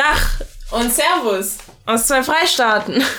Dach und Servus aus zwei Freistaaten.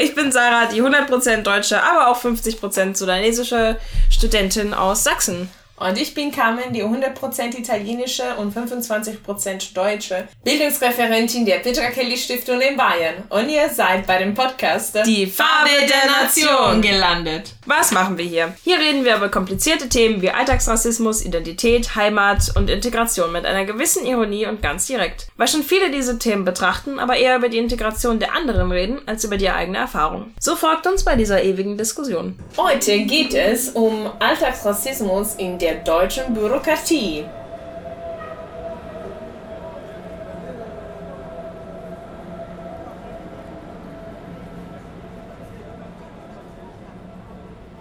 Ich bin Sarah, die 100% deutsche, aber auch 50% sudanesische Studentin aus Sachsen. Und ich bin Carmen, die 100% italienische und 25% deutsche Bildungsreferentin der Petra Kelly Stiftung in Bayern. Und ihr seid bei dem Podcast Die Farbe der Nation gelandet. Was machen wir hier? Hier reden wir über komplizierte Themen wie Alltagsrassismus, Identität, Heimat und Integration mit einer gewissen Ironie und ganz direkt. Weil schon viele diese Themen betrachten, aber eher über die Integration der anderen reden, als über die eigene Erfahrung. So folgt uns bei dieser ewigen Diskussion. Heute geht es um Alltagsrassismus in der der deutschen Bürokratie.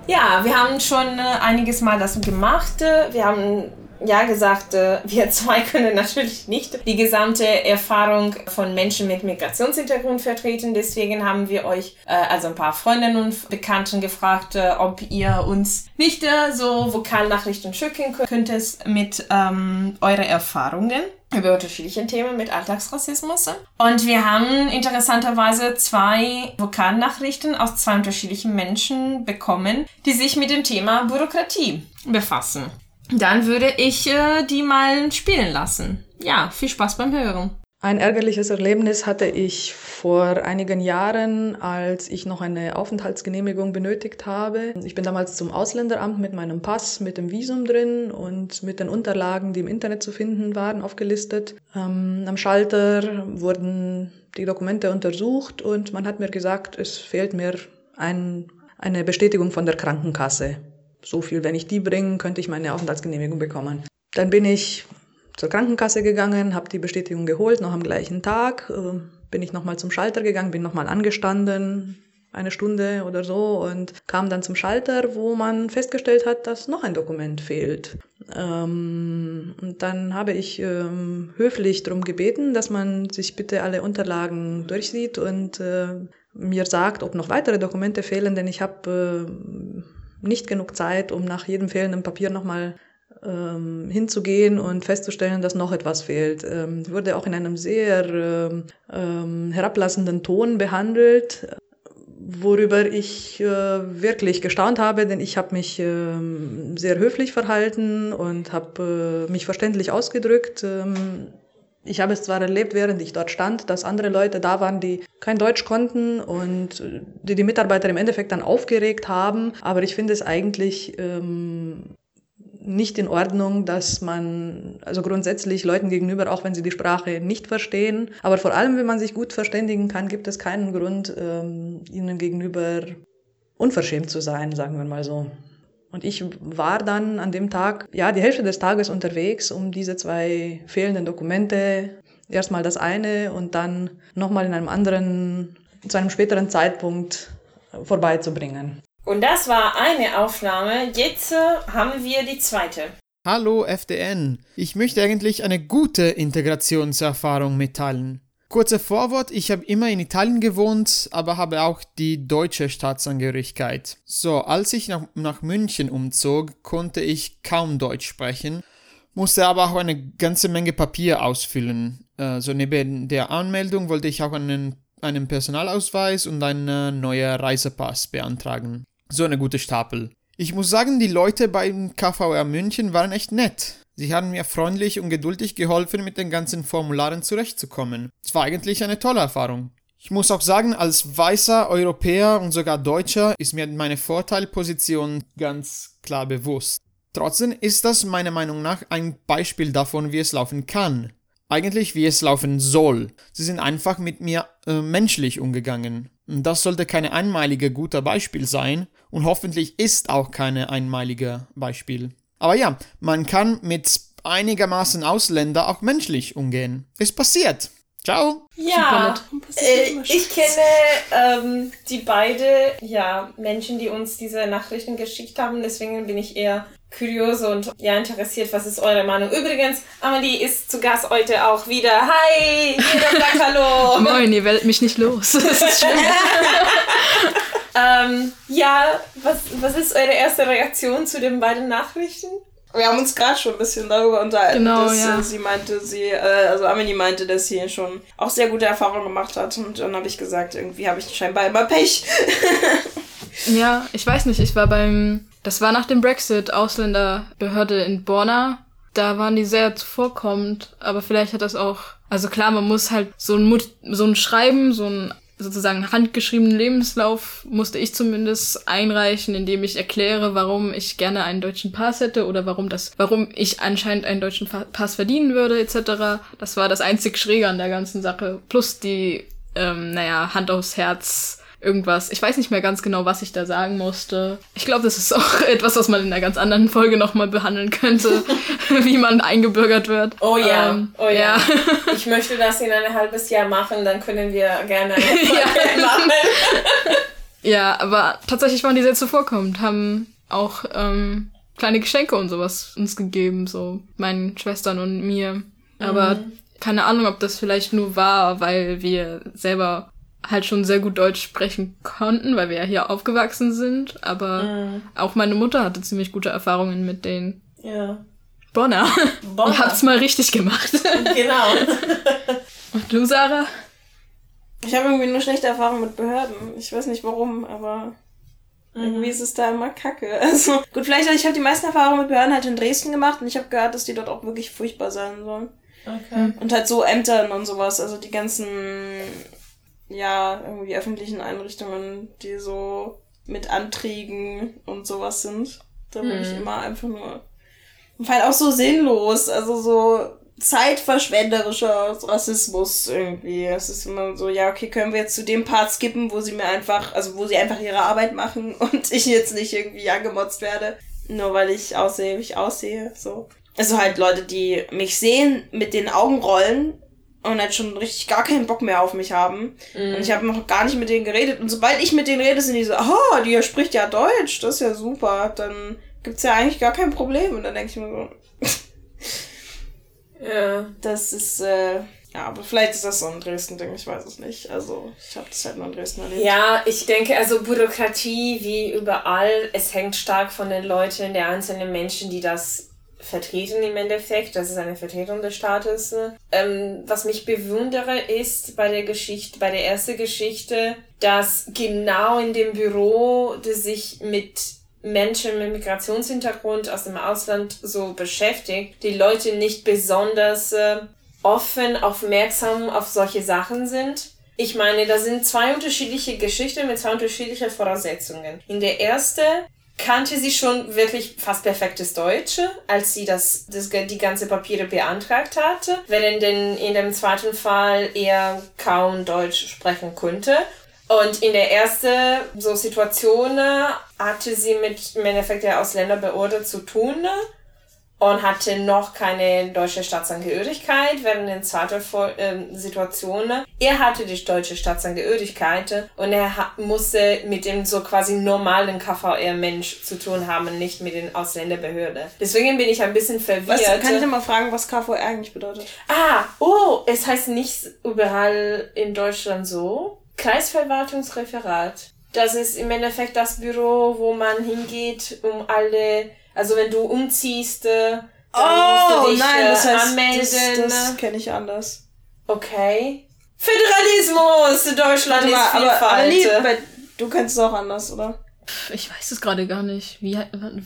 Ja, wir haben schon äh, einiges Mal das gemacht. Wir haben ja gesagt, äh, wir zwei können natürlich nicht die gesamte Erfahrung von Menschen mit Migrationshintergrund vertreten. Deswegen haben wir euch, äh, also ein paar Freundinnen und Bekannten gefragt, äh, ob ihr uns nicht so Vokalnachrichten schicken könntet mit ähm, euren Erfahrungen über unterschiedliche Themen mit Alltagsrassismus. Und wir haben interessanterweise zwei Vokalnachrichten aus zwei unterschiedlichen Menschen bekommen, die sich mit dem Thema Bürokratie befassen. Dann würde ich äh, die mal spielen lassen. Ja, viel Spaß beim Hören. Ein ärgerliches Erlebnis hatte ich vor einigen Jahren, als ich noch eine Aufenthaltsgenehmigung benötigt habe. Ich bin damals zum Ausländeramt mit meinem Pass, mit dem Visum drin und mit den Unterlagen, die im Internet zu finden waren, aufgelistet. Ähm, am Schalter wurden die Dokumente untersucht und man hat mir gesagt, es fehlt mir ein, eine Bestätigung von der Krankenkasse so viel, wenn ich die bringe, könnte ich meine Aufenthaltsgenehmigung bekommen. Dann bin ich zur Krankenkasse gegangen, habe die Bestätigung geholt, noch am gleichen Tag, äh, bin ich nochmal zum Schalter gegangen, bin nochmal angestanden, eine Stunde oder so und kam dann zum Schalter, wo man festgestellt hat, dass noch ein Dokument fehlt. Ähm, und dann habe ich ähm, höflich darum gebeten, dass man sich bitte alle Unterlagen durchsieht und äh, mir sagt, ob noch weitere Dokumente fehlen, denn ich habe äh, nicht genug Zeit, um nach jedem fehlenden Papier nochmal ähm, hinzugehen und festzustellen, dass noch etwas fehlt. Ähm, wurde auch in einem sehr ähm, ähm, herablassenden Ton behandelt, worüber ich äh, wirklich gestaunt habe, denn ich habe mich äh, sehr höflich verhalten und habe äh, mich verständlich ausgedrückt. Ich habe es zwar erlebt, während ich dort stand, dass andere Leute da waren, die kein Deutsch konnten und die die Mitarbeiter im Endeffekt dann aufgeregt haben, aber ich finde es eigentlich ähm, nicht in Ordnung, dass man, also grundsätzlich Leuten gegenüber, auch wenn sie die Sprache nicht verstehen, aber vor allem, wenn man sich gut verständigen kann, gibt es keinen Grund, ähm, ihnen gegenüber unverschämt zu sein, sagen wir mal so. Und ich war dann an dem Tag, ja, die Hälfte des Tages unterwegs, um diese zwei fehlenden Dokumente, erstmal das eine und dann nochmal in einem anderen, zu einem späteren Zeitpunkt vorbeizubringen. Und das war eine Aufnahme. Jetzt äh, haben wir die zweite. Hallo FDN. Ich möchte eigentlich eine gute Integrationserfahrung mitteilen. Kurzer Vorwort, ich habe immer in Italien gewohnt, aber habe auch die deutsche Staatsangehörigkeit. So, als ich nach, nach München umzog, konnte ich kaum Deutsch sprechen, musste aber auch eine ganze Menge Papier ausfüllen. Also neben der Anmeldung wollte ich auch einen, einen Personalausweis und einen neuen Reisepass beantragen. So eine gute Stapel. Ich muss sagen, die Leute beim KVR München waren echt nett. Sie haben mir freundlich und geduldig geholfen, mit den ganzen Formularen zurechtzukommen. Es war eigentlich eine tolle Erfahrung. Ich muss auch sagen, als weißer Europäer und sogar Deutscher ist mir meine Vorteilposition ganz klar bewusst. Trotzdem ist das meiner Meinung nach ein Beispiel davon, wie es laufen kann. Eigentlich wie es laufen soll. Sie sind einfach mit mir äh, menschlich umgegangen. Das sollte keine einmalige guter Beispiel sein und hoffentlich ist auch keine einmalige Beispiel. Aber ja, man kann mit einigermaßen Ausländer auch menschlich umgehen. Es passiert. Ciao. Ja, äh, ich kenne ähm, die beide ja, Menschen, die uns diese Nachrichten geschickt haben. Deswegen bin ich eher kurios und ja interessiert, was ist eure Meinung. Übrigens, Amelie ist zu Gast heute auch wieder. Hi, jeder sagt Hallo. Moin, ihr werdet mich nicht los. Das ist schön. ähm, ja, was, was ist eure erste Reaktion zu den beiden Nachrichten? Wir haben uns gerade schon ein bisschen darüber unterhalten, Genau, dass ja. äh, sie meinte, sie, äh, also Amelie meinte, dass sie schon auch sehr gute Erfahrungen gemacht hat. Und dann habe ich gesagt, irgendwie habe ich scheinbar immer Pech. Ja, ich weiß nicht, ich war beim, das war nach dem Brexit, Ausländerbehörde in Borna. Da waren die sehr zuvorkommend, aber vielleicht hat das auch, also klar, man muss halt so ein, Mut, so ein Schreiben, so ein sozusagen handgeschriebenen Lebenslauf musste ich zumindest einreichen, indem ich erkläre, warum ich gerne einen deutschen Pass hätte oder warum das, warum ich anscheinend einen deutschen Pass verdienen würde, etc. Das war das einzig Schräge an der ganzen Sache. Plus die, ähm, naja, Hand aufs Herz, irgendwas. Ich weiß nicht mehr ganz genau, was ich da sagen musste. Ich glaube, das ist auch etwas, was man in einer ganz anderen Folge nochmal behandeln könnte, wie man eingebürgert wird. Oh ja, Ähm, oh ja. Ich möchte das in ein halbes Jahr machen, dann können wir gerne eine Folge machen. Ja, aber tatsächlich waren die sehr zuvorkommend, haben auch ähm, kleine Geschenke und sowas uns gegeben, so meinen Schwestern und mir. Aber keine Ahnung, ob das vielleicht nur war, weil wir selber halt schon sehr gut Deutsch sprechen konnten, weil wir ja hier aufgewachsen sind. Aber auch meine Mutter hatte ziemlich gute Erfahrungen mit den Ja, Bonner. Bonner. Und hab's mal richtig gemacht. genau. Und du, Sarah? Ich habe irgendwie nur schlechte Erfahrungen mit Behörden. Ich weiß nicht warum, aber irgendwie ist es da immer kacke. Also gut, vielleicht, ich habe die meisten Erfahrungen mit Behörden halt in Dresden gemacht und ich habe gehört, dass die dort auch wirklich furchtbar sein sollen. Okay. Und halt so Ämtern und sowas, also die ganzen, ja, irgendwie öffentlichen Einrichtungen, die so mit Anträgen und sowas sind. Da bin ich immer einfach nur. Und halt auch so sinnlos, also so zeitverschwenderischer Rassismus irgendwie. Es ist immer so, ja, okay, können wir jetzt zu dem Part skippen, wo sie mir einfach, also wo sie einfach ihre Arbeit machen und ich jetzt nicht irgendwie angemotzt werde. Nur weil ich aussehe, wie ich aussehe, so. Also halt Leute, die mich sehen, mit den Augen rollen und halt schon richtig gar keinen Bock mehr auf mich haben. Und ich habe noch gar nicht mit denen geredet. Und sobald ich mit denen rede, sind die so, oh, die spricht ja Deutsch, das ist ja super. Dann gibt's ja eigentlich gar kein Problem. Und dann denke ich mir so, Ja. das ist, äh, ja, aber vielleicht ist das so ein Dresden-Ding, ich weiß es nicht. Also, ich habe das halt nur in Dresden erlebt. Ja, ich denke, also Bürokratie wie überall, es hängt stark von den Leuten, der einzelnen Menschen, die das vertreten im Endeffekt. Das ist eine Vertretung des Staates. Ähm, was mich bewundere, ist bei der Geschichte, bei der ersten Geschichte, dass genau in dem Büro, das sich mit Menschen mit Migrationshintergrund aus dem Ausland so beschäftigt, die Leute nicht besonders äh, offen, aufmerksam auf solche Sachen sind. Ich meine, das sind zwei unterschiedliche Geschichten mit zwei unterschiedlichen Voraussetzungen. In der erste kannte sie schon wirklich fast perfektes Deutsch, als sie das, das die ganze Papiere beantragt hatte, während in, in dem zweiten Fall er kaum Deutsch sprechen konnte. Und in der ersten so Situation hatte sie mit im Endeffekt der Ausländerbehörde zu tun und hatte noch keine deutsche Staatsangehörigkeit, während in zweiter Fo- ähm, Situation er hatte die deutsche Staatsangehörigkeit und er musste mit dem so quasi normalen KVR-Mensch zu tun haben, nicht mit den Ausländerbehörde. Deswegen bin ich ein bisschen verwirrt. Was, kann ich dir mal fragen, was KVR eigentlich bedeutet? Ah, oh, es heißt nicht überall in Deutschland so. Kreisverwaltungsreferat. Das ist im Endeffekt das Büro, wo man hingeht, um alle, also wenn du umziehst, äh, dann musst du dich äh, anmelden. das, das kenne ich anders. Okay. Föderalismus! Deutschland Warte ist mal, aber, aber Vielfalt. nee, bei, du kennst es auch anders, oder? Ich weiß es gerade gar nicht. Wie,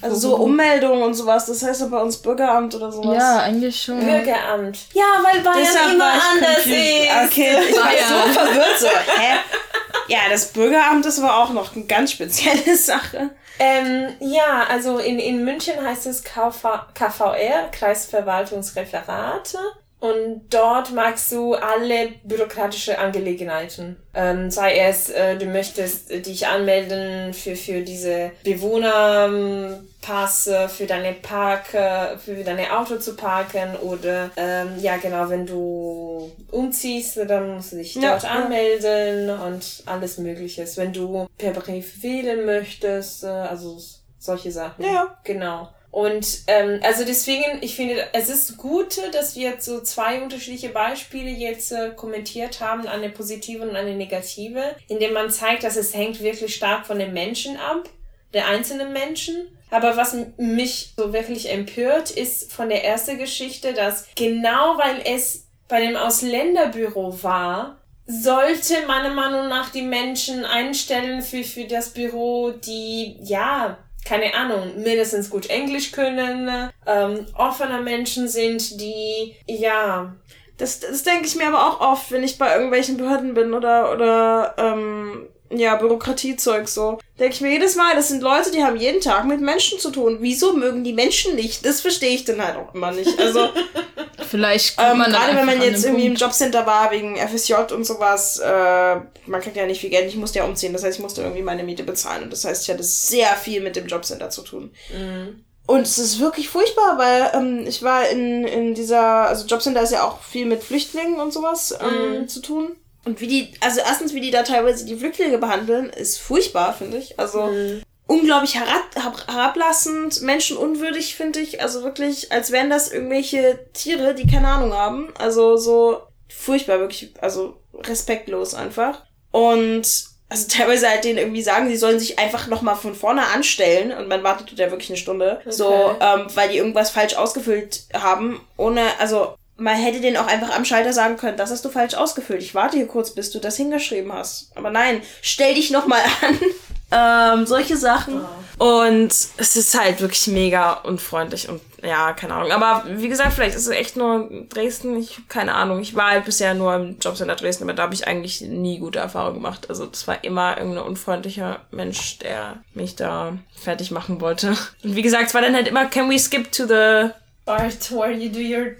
Also so wo- Ummeldung und sowas, das heißt doch bei uns Bürgeramt oder sowas. Ja, eigentlich schon. Bürgeramt. Ja, weil Bayern Deshalb immer anders confused. ist. Okay, ich war so verwirrt so. Hä? Ja, das Bürgeramt, das war auch noch eine ganz spezielle Sache. Ähm, ja, also in, in München heißt es KV, KVR, Kreisverwaltungsreferat. Und dort magst du alle bürokratische Angelegenheiten. Ähm, sei es, äh, du möchtest dich anmelden für, für diese Bewohnerpasse, für deine Park, äh, für deine Auto zu parken oder ähm, ja genau, wenn du umziehst, dann musst du dich Ja, dort ja. anmelden und alles Mögliches. Wenn du per Brief wählen möchtest, äh, also solche Sachen. Ja. Genau. Und ähm, also deswegen, ich finde, es ist gut, dass wir jetzt so zwei unterschiedliche Beispiele jetzt äh, kommentiert haben, eine positive und eine negative, indem man zeigt, dass es hängt wirklich stark von den Menschen ab, der einzelnen Menschen. Aber was mich so wirklich empört, ist von der ersten Geschichte, dass genau weil es bei dem Ausländerbüro war, sollte meiner Meinung nach die Menschen einstellen für, für das Büro, die, ja, keine Ahnung, mindestens gut Englisch können, ähm, offener Menschen sind, die, ja. Das, das denke ich mir aber auch oft, wenn ich bei irgendwelchen Behörden bin oder, oder ähm, ja, Bürokratiezeug so. Denke ich mir jedes Mal, das sind Leute, die haben jeden Tag mit Menschen zu tun. Wieso mögen die Menschen nicht? Das verstehe ich dann halt auch immer nicht. Also vielleicht ähm, gerade wenn man jetzt irgendwie Punkt. im Jobcenter war wegen FSJ und sowas, äh, man kriegt ja nicht viel Geld, ich musste ja umziehen, das heißt, ich musste irgendwie meine Miete bezahlen und das heißt, ich hatte sehr viel mit dem Jobcenter zu tun. Mhm. Und es ist wirklich furchtbar, weil ähm, ich war in, in dieser, also Jobcenter ist ja auch viel mit Flüchtlingen und sowas ähm, mhm. zu tun. Und wie die, also erstens, wie die da teilweise die Flüchtlinge behandeln, ist furchtbar, finde ich. Also mhm. unglaublich herab, herablassend, menschenunwürdig, finde ich. Also wirklich, als wären das irgendwelche Tiere, die keine Ahnung haben. Also so furchtbar, wirklich, also respektlos einfach. Und also teilweise halt denen irgendwie sagen, sie sollen sich einfach nochmal von vorne anstellen und man wartet ja wirklich eine Stunde. Okay. So, ähm, weil die irgendwas falsch ausgefüllt haben, ohne, also man hätte den auch einfach am Schalter sagen können, das hast du falsch ausgefüllt. Ich warte hier kurz, bis du das hingeschrieben hast. Aber nein, stell dich nochmal an. Ähm, solche Sachen. Oh. Und es ist halt wirklich mega unfreundlich und ja, keine Ahnung. Aber wie gesagt, vielleicht ist es echt nur Dresden. Ich keine Ahnung. Ich war halt bisher nur im Jobcenter Dresden, aber da habe ich eigentlich nie gute Erfahrungen gemacht. Also das war immer irgendein unfreundlicher Mensch, der mich da fertig machen wollte. Und wie gesagt, es war dann halt immer, can we skip to the part where you do your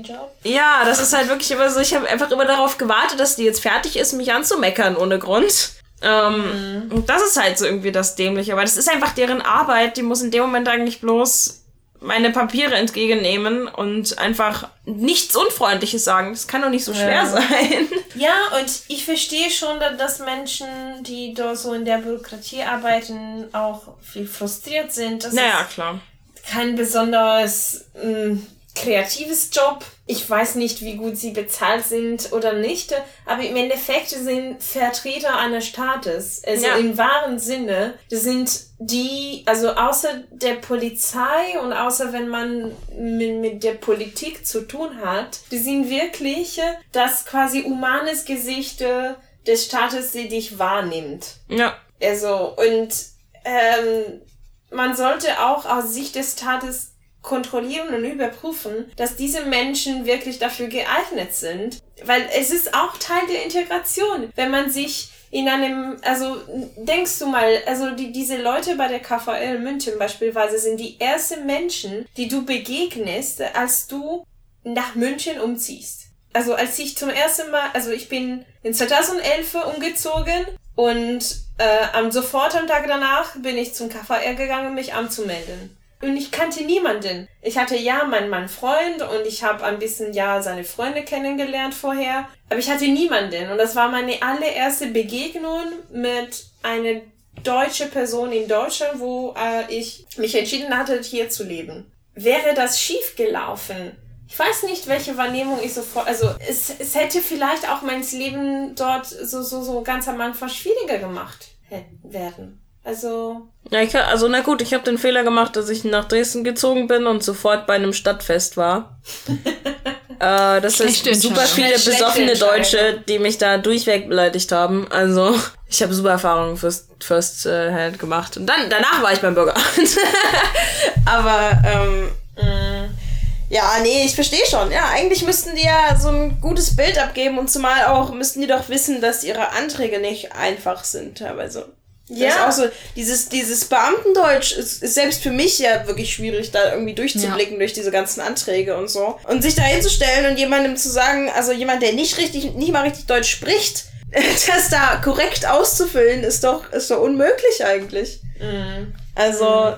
Job. Ja, das ist halt wirklich immer so, ich habe einfach immer darauf gewartet, dass die jetzt fertig ist, mich anzumeckern ohne Grund. Ähm, mhm. Und das ist halt so irgendwie das Dämliche, weil das ist einfach deren Arbeit, die muss in dem Moment eigentlich bloß meine Papiere entgegennehmen und einfach nichts Unfreundliches sagen. Das kann doch nicht so schwer ja. sein. Ja, und ich verstehe schon, dass Menschen, die da so in der Bürokratie arbeiten, auch viel frustriert sind. Das naja, klar. Kein besonders mh, mm, kreatives Job. Ich weiß nicht, wie gut sie bezahlt sind oder nicht, aber im Endeffekt sind Vertreter eines Staates, also ja. im wahren Sinne, das sind die, also außer der Polizei und außer wenn man mit, mit der Politik zu tun hat, die sind wirklich das quasi humanes Gesicht des Staates, die dich wahrnimmt. Ja. Also, und ähm, man sollte auch aus Sicht des Staates kontrollieren und überprüfen, dass diese Menschen wirklich dafür geeignet sind. Weil es ist auch Teil der Integration. Wenn man sich in einem, also denkst du mal, also die, diese Leute bei der KVL München beispielsweise sind die ersten Menschen, die du begegnest, als du nach München umziehst. Also als ich zum ersten Mal, also ich bin in 2011 umgezogen und äh, am sofort am Tag danach bin ich zum KVR gegangen, mich anzumelden. Und ich kannte niemanden. Ich hatte ja meinen Mann Freund und ich habe ein bisschen ja seine Freunde kennengelernt vorher. Aber ich hatte niemanden. Und das war meine allererste Begegnung mit einer deutschen Person in Deutschland, wo äh, ich mich entschieden hatte, hier zu leben. Wäre das schief gelaufen? Ich weiß nicht, welche Wahrnehmung ich sofort, also es, es hätte vielleicht auch mein Leben dort so, so, so ganz am Anfang schwieriger gemacht werden. Also. Ja, ich, also na gut, ich habe den Fehler gemacht, dass ich nach Dresden gezogen bin und sofort bei einem Stadtfest war. äh, das ist super viele besoffene Deutsche, die mich da durchweg beleidigt haben. Also ich habe super Erfahrungen First, First äh, Hand gemacht. Und dann danach war ich beim Bürgeramt. Aber ähm, mh, ja, nee, ich verstehe schon. Ja, eigentlich müssten die ja so ein gutes Bild abgeben und zumal auch müssten die doch wissen, dass ihre Anträge nicht einfach sind teilweise. Ja. Das ist auch so, dieses, dieses Beamtendeutsch ist, ist selbst für mich ja wirklich schwierig, da irgendwie durchzublicken ja. durch diese ganzen Anträge und so. Und sich da hinzustellen und jemandem zu sagen, also jemand, der nicht richtig, nicht mal richtig Deutsch spricht, das da korrekt auszufüllen, ist doch, ist doch unmöglich eigentlich. Mhm. Also,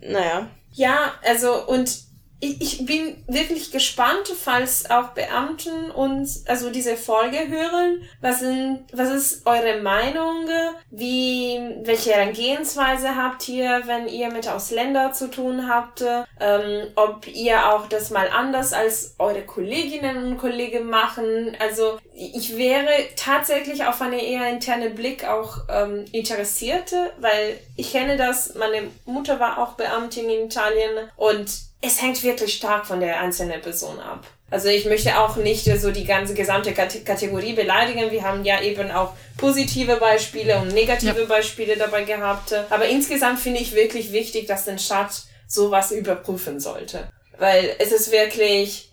mhm. naja. Ja, also, und ich, ich bin wirklich gespannt, falls auch Beamten uns also diese Folge hören. Was sind, was ist eure Meinung? Wie, welche Herangehensweise habt ihr, wenn ihr mit Ausländern zu tun habt? Ähm, ob ihr auch das mal anders als eure Kolleginnen und Kollegen machen? Also ich wäre tatsächlich auf eine eher interne Blick auch ähm, interessiert, weil ich kenne das. Meine Mutter war auch Beamtin in Italien und es hängt wirklich stark von der einzelnen Person ab. Also ich möchte auch nicht so die ganze gesamte Kategorie beleidigen. Wir haben ja eben auch positive Beispiele und negative ja. Beispiele dabei gehabt. Aber insgesamt finde ich wirklich wichtig, dass der Staat sowas überprüfen sollte. Weil es ist wirklich,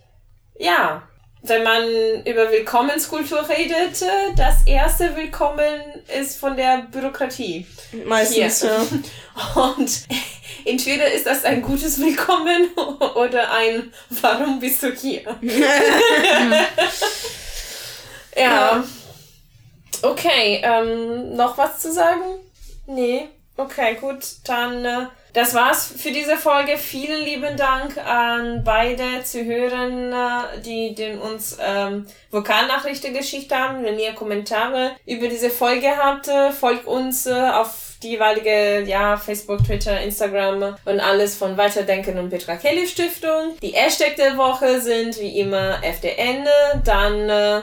ja, wenn man über Willkommenskultur redet, das erste Willkommen ist von der Bürokratie. Meistens. Ja. Und entweder ist das ein gutes Willkommen oder ein Warum bist du hier? ja. ja. Okay, ähm, noch was zu sagen? Nee. Okay, gut, dann äh, das war's für diese Folge. Vielen lieben Dank an beide Zuhörer, die den uns ähm, Vokalnachrichten geschickt haben. Wenn ihr Kommentare über diese Folge habt, folgt uns äh, auf die jeweilige, ja, Facebook, Twitter, Instagram und alles von Weiterdenken und Petra Kelly Stiftung. Die Hashtag der Woche sind wie immer FDN. Dann äh,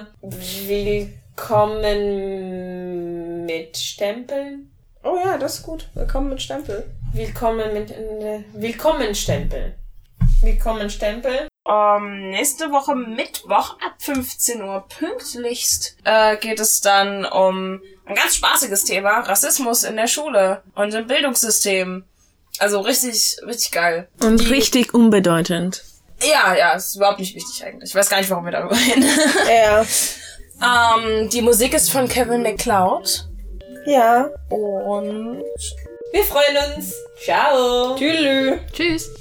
willkommen mit Stempeln. Oh ja, das ist gut. Willkommen mit Stempel. Willkommen mit äh, Willkommen Stempel. Willkommen Stempel. Um, ähm, nächste Woche Mittwoch ab 15 Uhr pünktlichst äh, geht es dann um ein ganz spaßiges Thema, Rassismus in der Schule und im Bildungssystem. Also richtig, richtig geil. Und Die, richtig unbedeutend. Ja, ja, ist überhaupt nicht wichtig eigentlich. Ich weiß gar nicht, warum wir darüber reden. Ja. ähm, die Musik ist von Kevin McCloud. Ja. Und wir freuen uns. Ciao. Tschüss. Tschüss.